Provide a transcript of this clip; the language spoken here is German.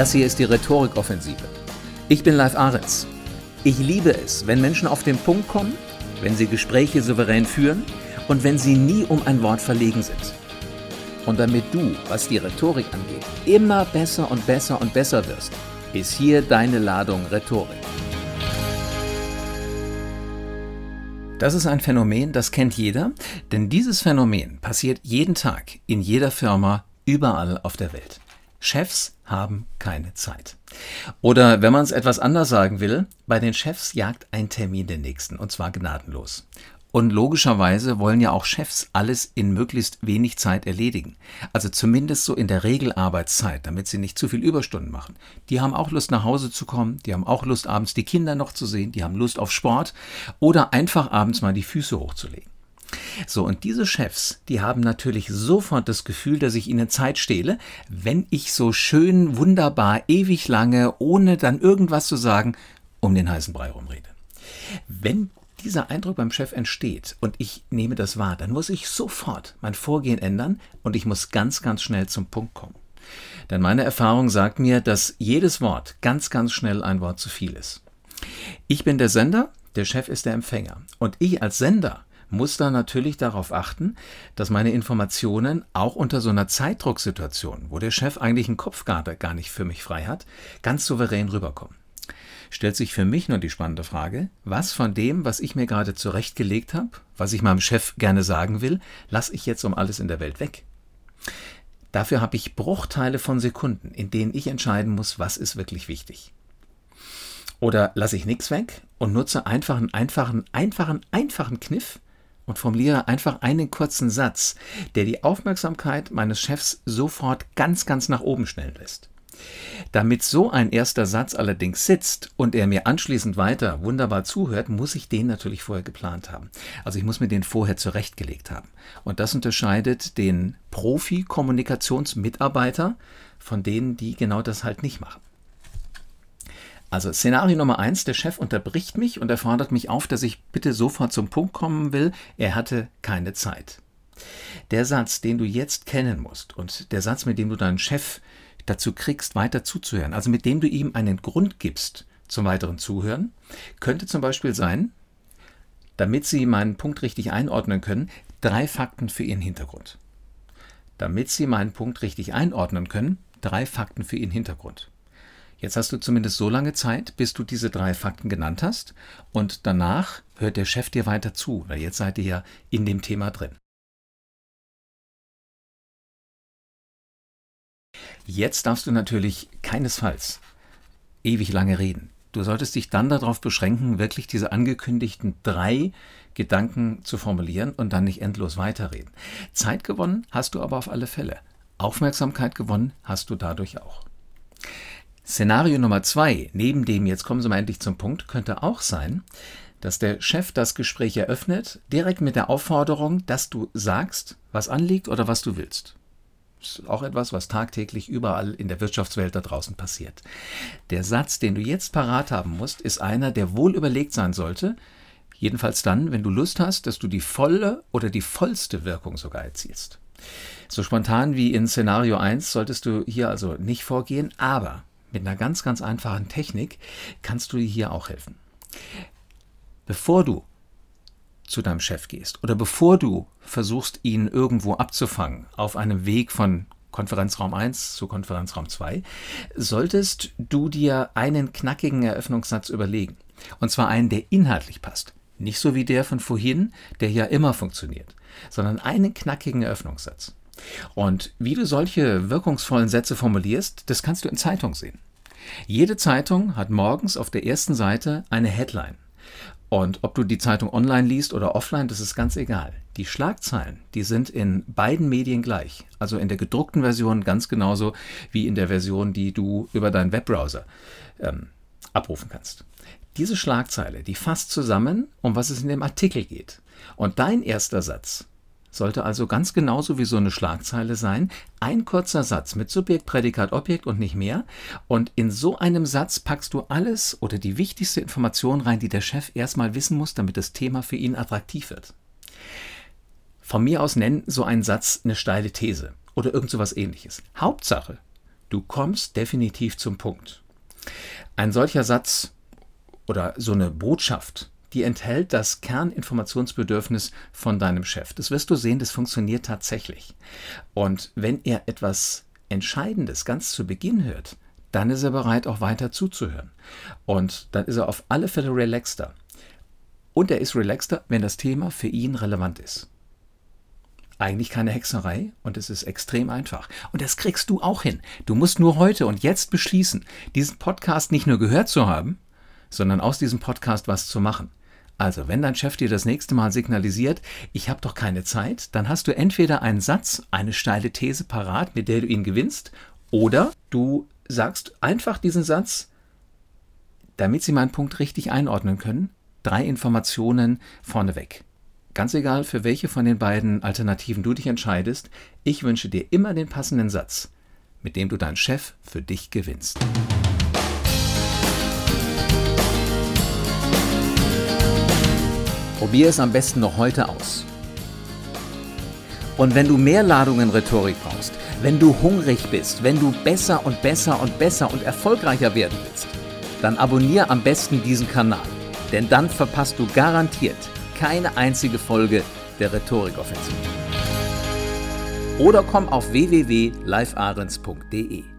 Das hier ist die Rhetorikoffensive. Ich bin Live Ahrens. Ich liebe es, wenn Menschen auf den Punkt kommen, wenn sie Gespräche souverän führen und wenn sie nie um ein Wort verlegen sind. Und damit du, was die Rhetorik angeht, immer besser und besser und besser wirst, ist hier deine Ladung Rhetorik. Das ist ein Phänomen, das kennt jeder, denn dieses Phänomen passiert jeden Tag in jeder Firma überall auf der Welt. Chefs haben keine Zeit. Oder wenn man es etwas anders sagen will, bei den Chefs jagt ein Termin den nächsten, und zwar gnadenlos. Und logischerweise wollen ja auch Chefs alles in möglichst wenig Zeit erledigen. Also zumindest so in der Regelarbeitszeit, damit sie nicht zu viel Überstunden machen. Die haben auch Lust nach Hause zu kommen, die haben auch Lust abends die Kinder noch zu sehen, die haben Lust auf Sport oder einfach abends mal die Füße hochzulegen. So, und diese Chefs, die haben natürlich sofort das Gefühl, dass ich ihnen Zeit stehle, wenn ich so schön, wunderbar, ewig lange, ohne dann irgendwas zu sagen, um den heißen Brei rumrede. Wenn dieser Eindruck beim Chef entsteht und ich nehme das wahr, dann muss ich sofort mein Vorgehen ändern und ich muss ganz, ganz schnell zum Punkt kommen. Denn meine Erfahrung sagt mir, dass jedes Wort ganz, ganz schnell ein Wort zu viel ist. Ich bin der Sender, der Chef ist der Empfänger. Und ich als Sender muss da natürlich darauf achten, dass meine Informationen auch unter so einer Zeitdrucksituation, wo der Chef eigentlich einen Kopf gar nicht für mich frei hat, ganz souverän rüberkommen stellt sich für mich nur die spannende Frage, was von dem, was ich mir gerade zurechtgelegt habe, was ich meinem Chef gerne sagen will, lasse ich jetzt um alles in der Welt weg. Dafür habe ich Bruchteile von Sekunden, in denen ich entscheiden muss, was ist wirklich wichtig. Oder lasse ich nichts weg und nutze einfach einen einfachen, einfachen, einfachen Kniff und formuliere einfach einen kurzen Satz, der die Aufmerksamkeit meines Chefs sofort ganz, ganz nach oben schnellen lässt. Damit so ein erster Satz allerdings sitzt und er mir anschließend weiter wunderbar zuhört, muss ich den natürlich vorher geplant haben. Also ich muss mir den vorher zurechtgelegt haben. Und das unterscheidet den Profi-Kommunikationsmitarbeiter von denen, die genau das halt nicht machen. Also Szenario Nummer eins, der Chef unterbricht mich und er fordert mich auf, dass ich bitte sofort zum Punkt kommen will. Er hatte keine Zeit. Der Satz, den du jetzt kennen musst und der Satz, mit dem du deinen Chef dazu kriegst, weiter zuzuhören, also mit dem du ihm einen Grund gibst zum weiteren Zuhören, könnte zum Beispiel sein, damit Sie meinen Punkt richtig einordnen können, drei Fakten für Ihren Hintergrund. Damit Sie meinen Punkt richtig einordnen können, drei Fakten für Ihren Hintergrund. Jetzt hast du zumindest so lange Zeit, bis du diese drei Fakten genannt hast und danach hört der Chef dir weiter zu, weil jetzt seid ihr ja in dem Thema drin. Jetzt darfst du natürlich keinesfalls ewig lange reden. Du solltest dich dann darauf beschränken, wirklich diese angekündigten drei Gedanken zu formulieren und dann nicht endlos weiterreden. Zeit gewonnen hast du aber auf alle Fälle. Aufmerksamkeit gewonnen hast du dadurch auch. Szenario Nummer zwei, neben dem, jetzt kommen Sie mal endlich zum Punkt, könnte auch sein, dass der Chef das Gespräch eröffnet, direkt mit der Aufforderung, dass du sagst, was anliegt oder was du willst. Das ist auch etwas, was tagtäglich überall in der Wirtschaftswelt da draußen passiert. Der Satz, den du jetzt parat haben musst, ist einer, der wohl überlegt sein sollte. Jedenfalls dann, wenn du Lust hast, dass du die volle oder die vollste Wirkung sogar erzielst. So spontan wie in Szenario 1 solltest du hier also nicht vorgehen, aber mit einer ganz, ganz einfachen Technik kannst du dir hier auch helfen. Bevor du zu deinem Chef gehst oder bevor du versuchst, ihn irgendwo abzufangen auf einem Weg von Konferenzraum 1 zu Konferenzraum 2, solltest du dir einen knackigen Eröffnungssatz überlegen. Und zwar einen, der inhaltlich passt. Nicht so wie der von vorhin, der ja immer funktioniert, sondern einen knackigen Eröffnungssatz. Und wie du solche wirkungsvollen Sätze formulierst, das kannst du in Zeitung sehen. Jede Zeitung hat morgens auf der ersten Seite eine Headline. Und ob du die Zeitung online liest oder offline, das ist ganz egal. Die Schlagzeilen, die sind in beiden Medien gleich. Also in der gedruckten Version ganz genauso wie in der Version, die du über deinen Webbrowser ähm, abrufen kannst. Diese Schlagzeile, die fasst zusammen, um was es in dem Artikel geht. Und dein erster Satz sollte also ganz genauso wie so eine Schlagzeile sein, ein kurzer Satz mit Subjekt, Prädikat, Objekt und nicht mehr. Und in so einem Satz packst du alles oder die wichtigste Information rein, die der Chef erstmal wissen muss, damit das Thema für ihn attraktiv wird. Von mir aus nenn so einen Satz eine steile These oder irgend sowas ähnliches. Hauptsache, Du kommst definitiv zum Punkt. Ein solcher Satz oder so eine Botschaft, die enthält das Kerninformationsbedürfnis von deinem Chef. Das wirst du sehen, das funktioniert tatsächlich. Und wenn er etwas Entscheidendes ganz zu Beginn hört, dann ist er bereit, auch weiter zuzuhören. Und dann ist er auf alle Fälle relaxter. Und er ist relaxter, wenn das Thema für ihn relevant ist. Eigentlich keine Hexerei und es ist extrem einfach. Und das kriegst du auch hin. Du musst nur heute und jetzt beschließen, diesen Podcast nicht nur gehört zu haben, sondern aus diesem Podcast was zu machen. Also, wenn dein Chef dir das nächste Mal signalisiert, ich habe doch keine Zeit, dann hast du entweder einen Satz, eine steile These parat, mit der du ihn gewinnst, oder du sagst einfach diesen Satz, damit sie meinen Punkt richtig einordnen können, drei Informationen vorneweg. Ganz egal, für welche von den beiden Alternativen du dich entscheidest, ich wünsche dir immer den passenden Satz, mit dem du deinen Chef für dich gewinnst. Probier es am besten noch heute aus. Und wenn du mehr Ladungen Rhetorik brauchst, wenn du hungrig bist, wenn du besser und besser und besser und erfolgreicher werden willst, dann abonniere am besten diesen Kanal, denn dann verpasst du garantiert keine einzige Folge der Rhetorikoffensive. Oder komm auf www.livearens.de.